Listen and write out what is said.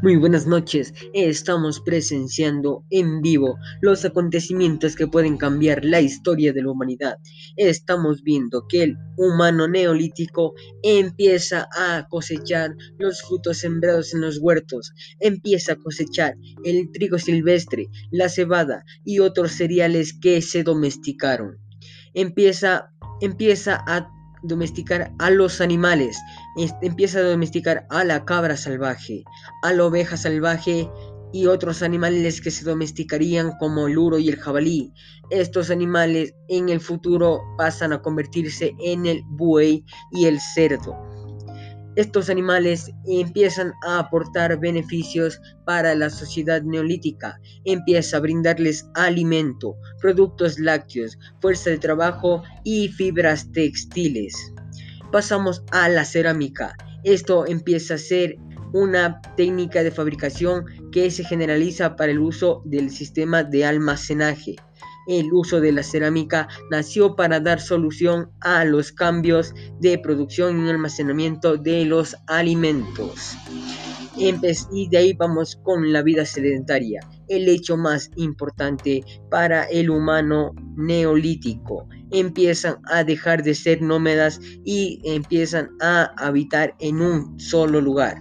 Muy buenas noches, estamos presenciando en vivo los acontecimientos que pueden cambiar la historia de la humanidad. Estamos viendo que el humano neolítico empieza a cosechar los frutos sembrados en los huertos, empieza a cosechar el trigo silvestre, la cebada y otros cereales que se domesticaron. Empieza, empieza a domesticar a los animales, empieza a domesticar a la cabra salvaje, a la oveja salvaje y otros animales que se domesticarían como el uro y el jabalí. Estos animales en el futuro pasan a convertirse en el buey y el cerdo estos animales empiezan a aportar beneficios para la sociedad neolítica, empieza a brindarles alimento, productos lácteos, fuerza de trabajo y fibras textiles. Pasamos a la cerámica. Esto empieza a ser una técnica de fabricación que se generaliza para el uso del sistema de almacenaje el uso de la cerámica nació para dar solución a los cambios de producción y almacenamiento de los alimentos. Y de ahí vamos con la vida sedentaria, el hecho más importante para el humano neolítico. Empiezan a dejar de ser nómadas y empiezan a habitar en un solo lugar.